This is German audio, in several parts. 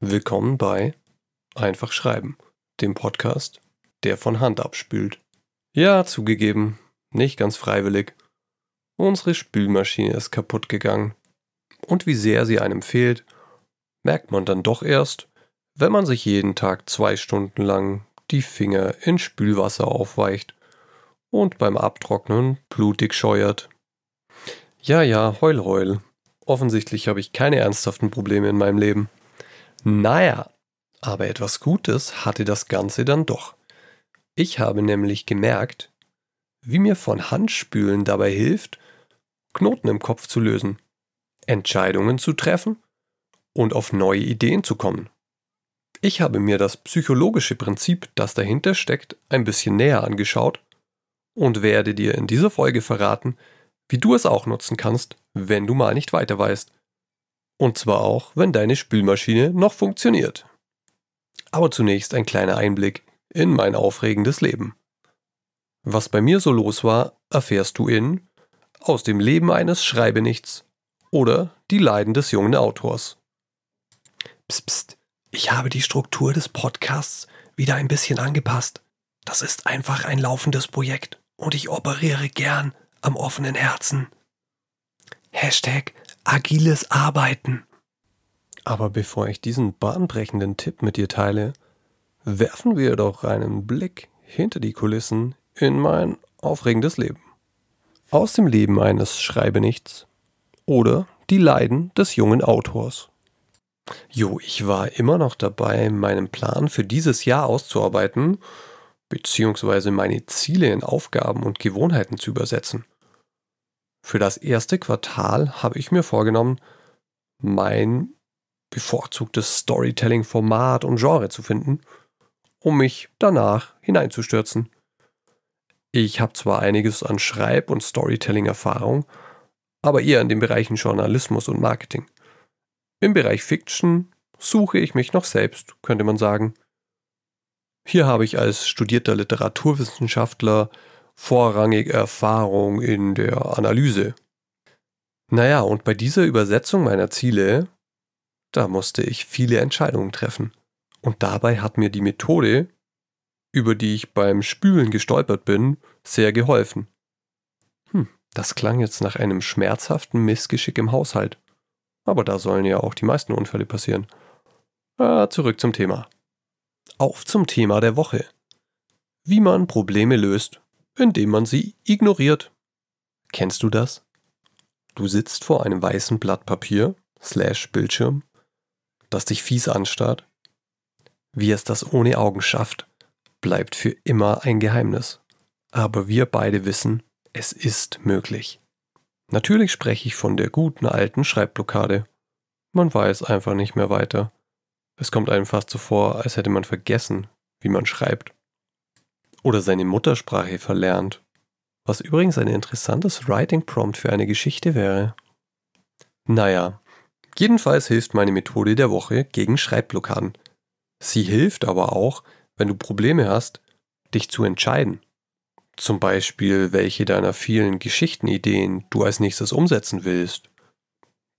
Willkommen bei Einfach Schreiben, dem Podcast, der von Hand abspült. Ja, zugegeben, nicht ganz freiwillig. Unsere Spülmaschine ist kaputt gegangen. Und wie sehr sie einem fehlt, merkt man dann doch erst, wenn man sich jeden Tag zwei Stunden lang die Finger in Spülwasser aufweicht und beim Abtrocknen blutig scheuert. Ja, ja, heul, heul. Offensichtlich habe ich keine ernsthaften Probleme in meinem Leben. Naja, aber etwas Gutes hatte das Ganze dann doch. Ich habe nämlich gemerkt, wie mir von Handspülen dabei hilft, Knoten im Kopf zu lösen, Entscheidungen zu treffen und auf neue Ideen zu kommen. Ich habe mir das psychologische Prinzip, das dahinter steckt, ein bisschen näher angeschaut und werde dir in dieser Folge verraten, wie du es auch nutzen kannst, wenn du mal nicht weiter weißt. Und zwar auch, wenn deine Spülmaschine noch funktioniert. Aber zunächst ein kleiner Einblick in mein aufregendes Leben. Was bei mir so los war, erfährst du in Aus dem Leben eines Schreibenichts oder Die Leiden des jungen Autors. Psst, psst, ich habe die Struktur des Podcasts wieder ein bisschen angepasst. Das ist einfach ein laufendes Projekt und ich operiere gern am offenen Herzen. Hashtag agiles Arbeiten. Aber bevor ich diesen bahnbrechenden Tipp mit dir teile, werfen wir doch einen Blick hinter die Kulissen in mein aufregendes Leben. Aus dem Leben eines Schreibenichts oder die Leiden des jungen Autors. Jo, ich war immer noch dabei, meinen Plan für dieses Jahr auszuarbeiten, beziehungsweise meine Ziele in Aufgaben und Gewohnheiten zu übersetzen. Für das erste Quartal habe ich mir vorgenommen, mein bevorzugtes Storytelling-Format und Genre zu finden, um mich danach hineinzustürzen. Ich habe zwar einiges an Schreib- und Storytelling-Erfahrung, aber eher in den Bereichen Journalismus und Marketing. Im Bereich Fiction suche ich mich noch selbst, könnte man sagen. Hier habe ich als studierter Literaturwissenschaftler vorrangig Erfahrung in der Analyse. Naja, und bei dieser Übersetzung meiner Ziele, da musste ich viele Entscheidungen treffen. Und dabei hat mir die Methode, über die ich beim Spülen gestolpert bin, sehr geholfen. Hm, das klang jetzt nach einem schmerzhaften Missgeschick im Haushalt. Aber da sollen ja auch die meisten Unfälle passieren. Ah, zurück zum Thema. Auf zum Thema der Woche. Wie man Probleme löst indem man sie ignoriert. Kennst du das? Du sitzt vor einem weißen Blatt Papier, slash Bildschirm, das dich fies anstarrt. Wie es das ohne Augen schafft, bleibt für immer ein Geheimnis. Aber wir beide wissen, es ist möglich. Natürlich spreche ich von der guten alten Schreibblockade. Man weiß einfach nicht mehr weiter. Es kommt einem fast so vor, als hätte man vergessen, wie man schreibt oder seine Muttersprache verlernt. Was übrigens ein interessantes Writing Prompt für eine Geschichte wäre. Naja, jedenfalls hilft meine Methode der Woche gegen Schreibblockaden. Sie hilft aber auch, wenn du Probleme hast, dich zu entscheiden. Zum Beispiel, welche deiner vielen Geschichtenideen du als nächstes umsetzen willst.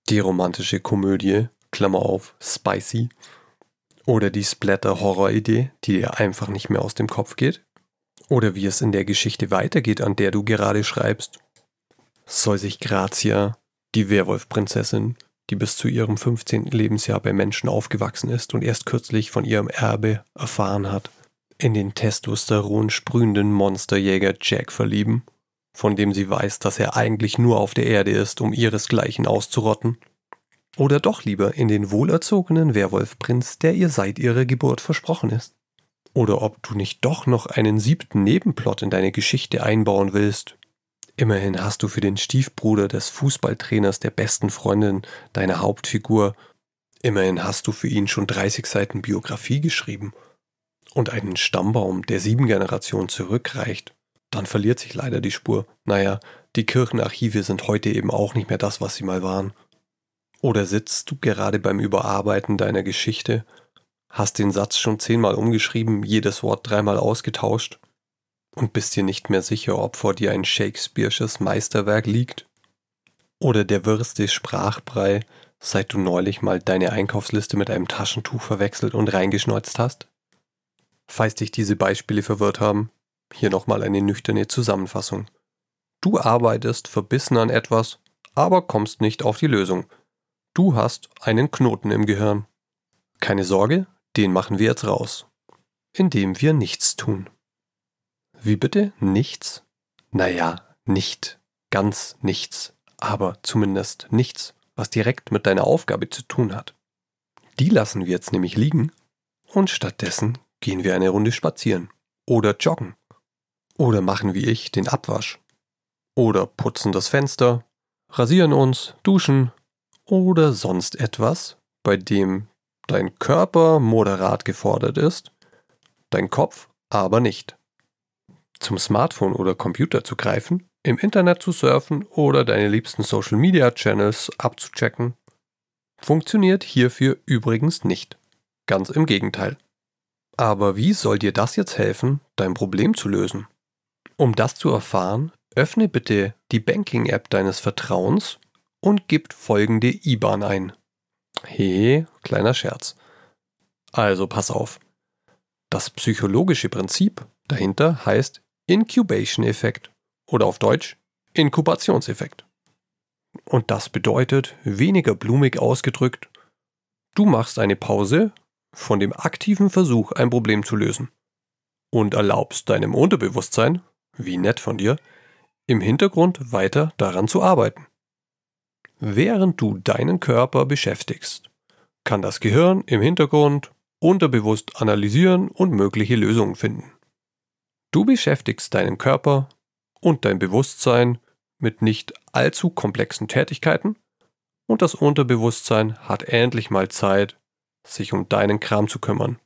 Die romantische Komödie, Klammer auf, spicy. Oder die Splatter-Horror-Idee, die dir einfach nicht mehr aus dem Kopf geht. Oder wie es in der Geschichte weitergeht, an der du gerade schreibst. Soll sich Grazia, die Werwolfprinzessin, die bis zu ihrem 15. Lebensjahr bei Menschen aufgewachsen ist und erst kürzlich von ihrem Erbe erfahren hat, in den Testosteron sprühenden Monsterjäger Jack verlieben, von dem sie weiß, dass er eigentlich nur auf der Erde ist, um ihresgleichen auszurotten? Oder doch lieber in den wohlerzogenen Werwolfprinz, der ihr seit ihrer Geburt versprochen ist? Oder ob du nicht doch noch einen siebten Nebenplot in deine Geschichte einbauen willst. Immerhin hast du für den Stiefbruder des Fußballtrainers der besten Freundin deiner Hauptfigur, immerhin hast du für ihn schon 30 Seiten Biografie geschrieben und einen Stammbaum, der sieben Generationen zurückreicht. Dann verliert sich leider die Spur. Naja, die Kirchenarchive sind heute eben auch nicht mehr das, was sie mal waren. Oder sitzt du gerade beim Überarbeiten deiner Geschichte hast den Satz schon zehnmal umgeschrieben, jedes Wort dreimal ausgetauscht und bist dir nicht mehr sicher, ob vor dir ein Shakespeare'sches Meisterwerk liegt? Oder der wirste Sprachbrei, seit du neulich mal deine Einkaufsliste mit einem Taschentuch verwechselt und reingeschneuzt hast? Falls dich diese Beispiele verwirrt haben, hier nochmal eine nüchterne Zusammenfassung. Du arbeitest verbissen an etwas, aber kommst nicht auf die Lösung. Du hast einen Knoten im Gehirn. Keine Sorge, den machen wir jetzt raus. Indem wir nichts tun. Wie bitte? Nichts? Naja, nicht ganz nichts, aber zumindest nichts, was direkt mit deiner Aufgabe zu tun hat. Die lassen wir jetzt nämlich liegen und stattdessen gehen wir eine Runde spazieren oder joggen oder machen wie ich den Abwasch oder putzen das Fenster, rasieren uns, duschen oder sonst etwas, bei dem dein Körper moderat gefordert ist, dein Kopf aber nicht. Zum Smartphone oder Computer zu greifen, im Internet zu surfen oder deine liebsten Social Media Channels abzuchecken, funktioniert hierfür übrigens nicht. Ganz im Gegenteil. Aber wie soll dir das jetzt helfen, dein Problem zu lösen? Um das zu erfahren, öffne bitte die Banking-App deines Vertrauens und gib folgende IBAN ein. He, kleiner Scherz. Also pass auf. Das psychologische Prinzip dahinter heißt Incubation-Effekt oder auf Deutsch Inkubationseffekt. Und das bedeutet, weniger blumig ausgedrückt, du machst eine Pause von dem aktiven Versuch, ein Problem zu lösen und erlaubst deinem Unterbewusstsein, wie nett von dir, im Hintergrund weiter daran zu arbeiten. Während du deinen Körper beschäftigst, kann das Gehirn im Hintergrund unterbewusst analysieren und mögliche Lösungen finden. Du beschäftigst deinen Körper und dein Bewusstsein mit nicht allzu komplexen Tätigkeiten und das Unterbewusstsein hat endlich mal Zeit, sich um deinen Kram zu kümmern.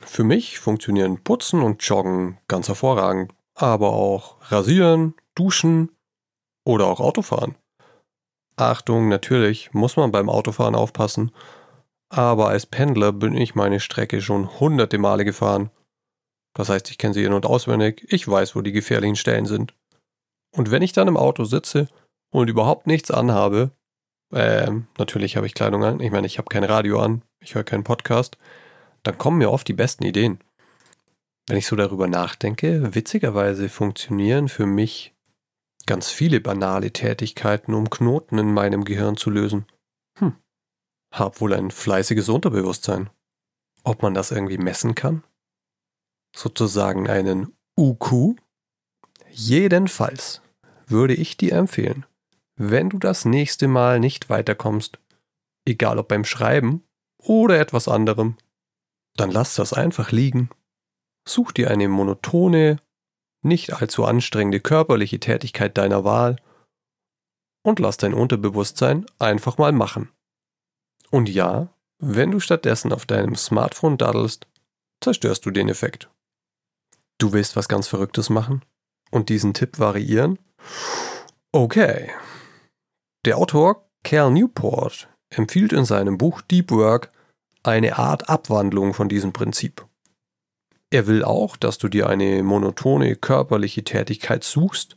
Für mich funktionieren Putzen und Joggen ganz hervorragend, aber auch Rasieren, Duschen oder auch Autofahren. Achtung, natürlich muss man beim Autofahren aufpassen, aber als Pendler bin ich meine Strecke schon hunderte Male gefahren. Das heißt, ich kenne sie in- und auswendig, ich weiß, wo die gefährlichen Stellen sind. Und wenn ich dann im Auto sitze und überhaupt nichts anhabe, ähm, natürlich habe ich Kleidung an, ich meine, ich habe kein Radio an, ich höre keinen Podcast, dann kommen mir oft die besten Ideen. Wenn ich so darüber nachdenke, witzigerweise funktionieren für mich ganz viele banale Tätigkeiten, um Knoten in meinem Gehirn zu lösen. Hm, hab wohl ein fleißiges Unterbewusstsein. Ob man das irgendwie messen kann? Sozusagen einen UQ? Jedenfalls würde ich dir empfehlen, wenn du das nächste Mal nicht weiterkommst, egal ob beim Schreiben oder etwas anderem, dann lass das einfach liegen. Such dir eine monotone, nicht allzu anstrengende körperliche Tätigkeit deiner Wahl und lass dein Unterbewusstsein einfach mal machen. Und ja, wenn du stattdessen auf deinem Smartphone daddelst, zerstörst du den Effekt. Du willst was ganz Verrücktes machen und diesen Tipp variieren? Okay, der Autor Cal Newport empfiehlt in seinem Buch Deep Work eine Art Abwandlung von diesem Prinzip. Er will auch, dass du dir eine monotone körperliche Tätigkeit suchst,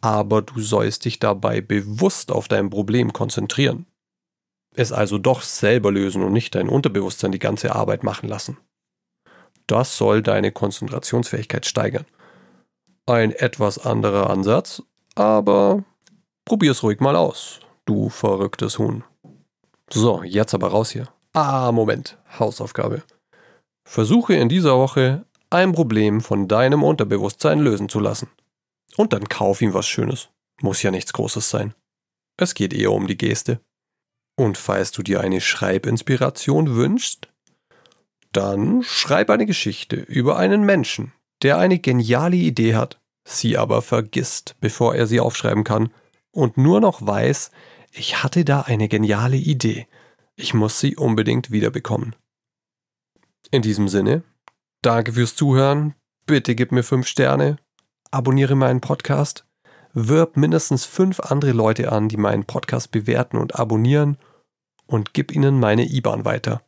aber du sollst dich dabei bewusst auf dein Problem konzentrieren. Es also doch selber lösen und nicht dein Unterbewusstsein die ganze Arbeit machen lassen. Das soll deine Konzentrationsfähigkeit steigern. Ein etwas anderer Ansatz, aber probier's ruhig mal aus du verrücktes Huhn. So, jetzt aber raus hier. Ah, Moment, Hausaufgabe. Versuche in dieser Woche ein Problem von deinem Unterbewusstsein lösen zu lassen. Und dann kauf ihm was Schönes. Muss ja nichts Großes sein. Es geht eher um die Geste. Und falls du dir eine Schreibinspiration wünschst, dann schreib eine Geschichte über einen Menschen, der eine geniale Idee hat, sie aber vergisst, bevor er sie aufschreiben kann und nur noch weiß, ich hatte da eine geniale Idee. Ich muss sie unbedingt wiederbekommen. In diesem Sinne, danke fürs Zuhören. Bitte gib mir fünf Sterne, abonniere meinen Podcast, wirb mindestens fünf andere Leute an, die meinen Podcast bewerten und abonnieren und gib ihnen meine IBAN weiter.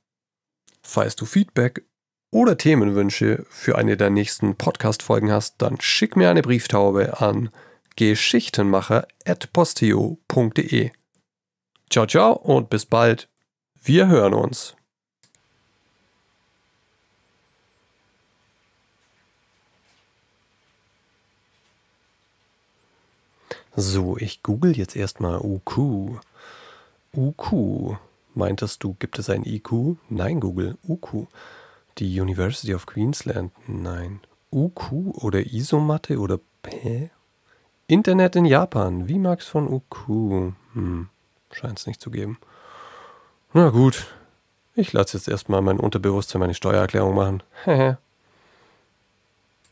Falls du Feedback oder Themenwünsche für eine der nächsten Podcast-Folgen hast, dann schick mir eine Brieftaube an geschichtenmacher.posteo.de. Ciao, ciao und bis bald. Wir hören uns. So, ich google jetzt erstmal UQ. UQ. Meintest du, gibt es ein IQ? Nein, Google. UQ. Die University of Queensland? Nein. UQ oder Isomatte oder Hä? Internet in Japan. Wie mag's von UQ? Hm, scheint's nicht zu geben. Na gut. Ich lasse jetzt erstmal mein Unterbewusstsein meine Steuererklärung machen. Hehe.